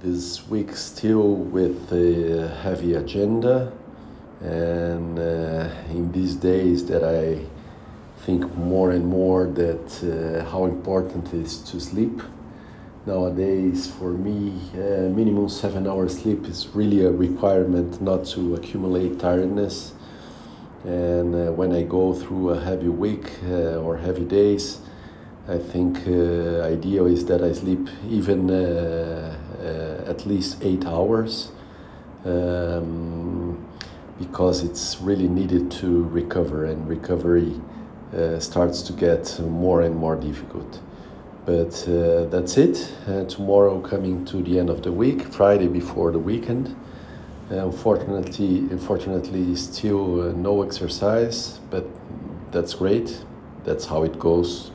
this week still with a heavy agenda and uh, in these days that I think more and more that uh, how important it is to sleep. Nowadays, for me, uh, minimum seven hours sleep is really a requirement not to accumulate tiredness. And uh, when I go through a heavy week uh, or heavy days, I think uh, ideal is that I sleep even uh, at least eight hours. Um, because it's really needed to recover, and recovery uh, starts to get more and more difficult. But uh, that's it. Uh, tomorrow, coming to the end of the week, Friday before the weekend. unfortunately, unfortunately, still uh, no exercise, but that's great. That's how it goes